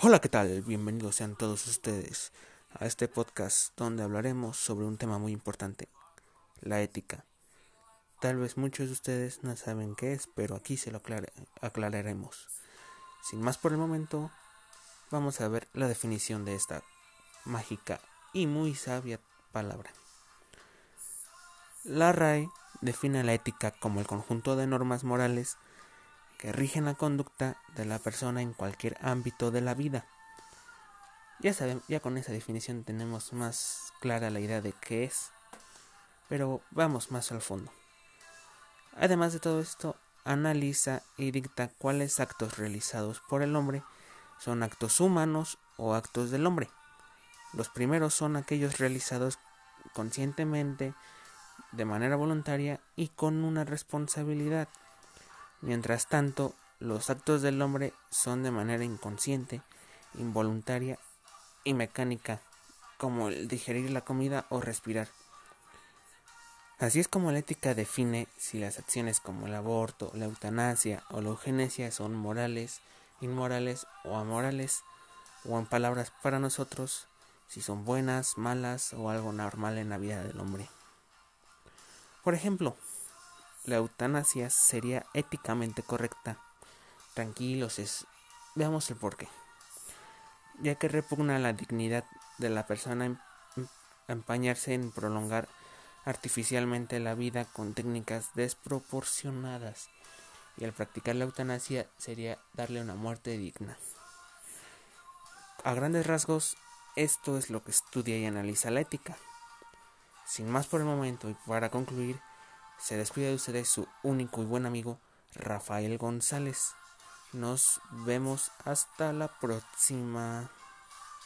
Hola, ¿qué tal? Bienvenidos sean todos ustedes a este podcast donde hablaremos sobre un tema muy importante, la ética. Tal vez muchos de ustedes no saben qué es, pero aquí se lo aclararemos. Sin más por el momento, vamos a ver la definición de esta mágica y muy sabia palabra. La RAE define la ética como el conjunto de normas morales que rigen la conducta de la persona en cualquier ámbito de la vida. Ya ya con esa definición tenemos más clara la idea de qué es, pero vamos más al fondo. Además de todo esto, analiza y dicta cuáles actos realizados por el hombre son actos humanos o actos del hombre. Los primeros son aquellos realizados conscientemente, de manera voluntaria y con una responsabilidad Mientras tanto, los actos del hombre son de manera inconsciente, involuntaria y mecánica, como el digerir la comida o respirar. Así es como la ética define si las acciones como el aborto, la eutanasia o la eugenesia son morales, inmorales o amorales, o en palabras para nosotros, si son buenas, malas o algo normal en la vida del hombre. Por ejemplo, la eutanasia sería éticamente correcta. Tranquilos, es... veamos el porqué. Ya que repugna la dignidad de la persona em, empañarse en prolongar artificialmente la vida con técnicas desproporcionadas y al practicar la eutanasia sería darle una muerte digna. A grandes rasgos, esto es lo que estudia y analiza la ética. Sin más por el momento y para concluir, se despide de ustedes su único y buen amigo Rafael González. Nos vemos hasta la próxima.